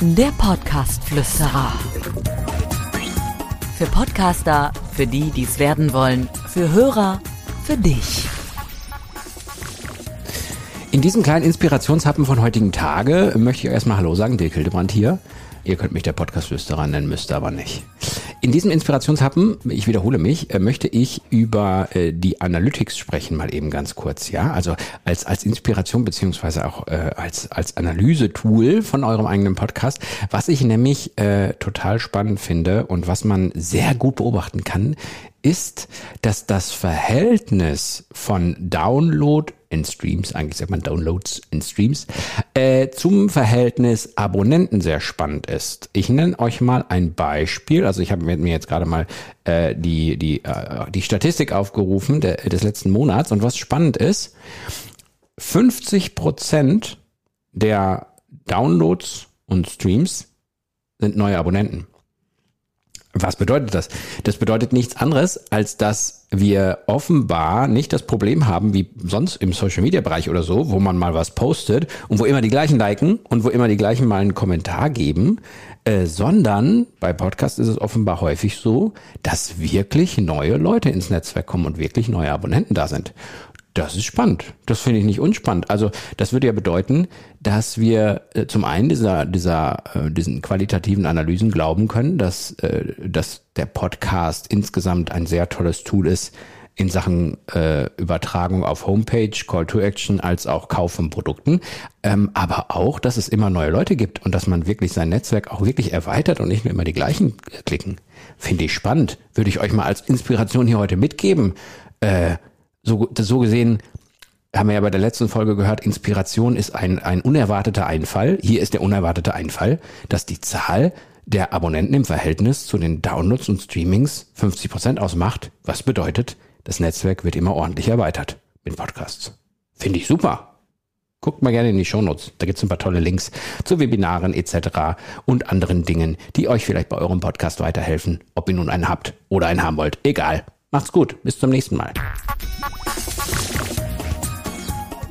Der Podcast-Flüsterer. Für Podcaster, für die, die es werden wollen, für Hörer, für dich. In diesem kleinen Inspirationshappen von heutigen Tage möchte ich erstmal Hallo sagen, Dirk Hildebrand hier. Ihr könnt mich der Podcast-Flüsterer nennen, müsst aber nicht. In diesem Inspirationshappen, ich wiederhole mich, äh, möchte ich über äh, die Analytics sprechen, mal eben ganz kurz, ja. Also als, als Inspiration beziehungsweise auch äh, als, als Analyse-Tool von eurem eigenen Podcast. Was ich nämlich äh, total spannend finde und was man sehr gut beobachten kann, ist, dass das Verhältnis von Download in Streams, eigentlich sagt man Downloads in Streams, äh, zum Verhältnis Abonnenten sehr spannend ist. Ich nenne euch mal ein Beispiel. Also ich habe mir jetzt gerade mal äh, die, die, äh, die Statistik aufgerufen der, des letzten Monats und was spannend ist, 50 Prozent der Downloads und Streams sind neue Abonnenten. Was bedeutet das? Das bedeutet nichts anderes, als dass wir offenbar nicht das Problem haben, wie sonst im Social Media Bereich oder so, wo man mal was postet und wo immer die gleichen liken und wo immer die gleichen mal einen Kommentar geben, äh, sondern bei Podcasts ist es offenbar häufig so, dass wirklich neue Leute ins Netzwerk kommen und wirklich neue Abonnenten da sind. Das ist spannend. Das finde ich nicht unspannend. Also das würde ja bedeuten, dass wir äh, zum einen dieser, dieser, äh, diesen qualitativen Analysen glauben können, dass, äh, dass der Podcast insgesamt ein sehr tolles Tool ist in Sachen äh, Übertragung auf Homepage, Call to Action, als auch Kauf von Produkten. Ähm, aber auch, dass es immer neue Leute gibt und dass man wirklich sein Netzwerk auch wirklich erweitert und nicht nur immer die gleichen äh, klicken. Finde ich spannend. Würde ich euch mal als Inspiration hier heute mitgeben. So, so gesehen haben wir ja bei der letzten Folge gehört, Inspiration ist ein, ein unerwarteter Einfall. Hier ist der unerwartete Einfall, dass die Zahl der Abonnenten im Verhältnis zu den Downloads und Streamings 50 Prozent ausmacht. Was bedeutet, das Netzwerk wird immer ordentlich erweitert mit Podcasts. Finde ich super. Guckt mal gerne in die Shownotes. Da gibt es ein paar tolle Links zu Webinaren etc. und anderen Dingen, die euch vielleicht bei eurem Podcast weiterhelfen, ob ihr nun einen habt oder einen haben wollt. Egal. Macht's gut. Bis zum nächsten Mal.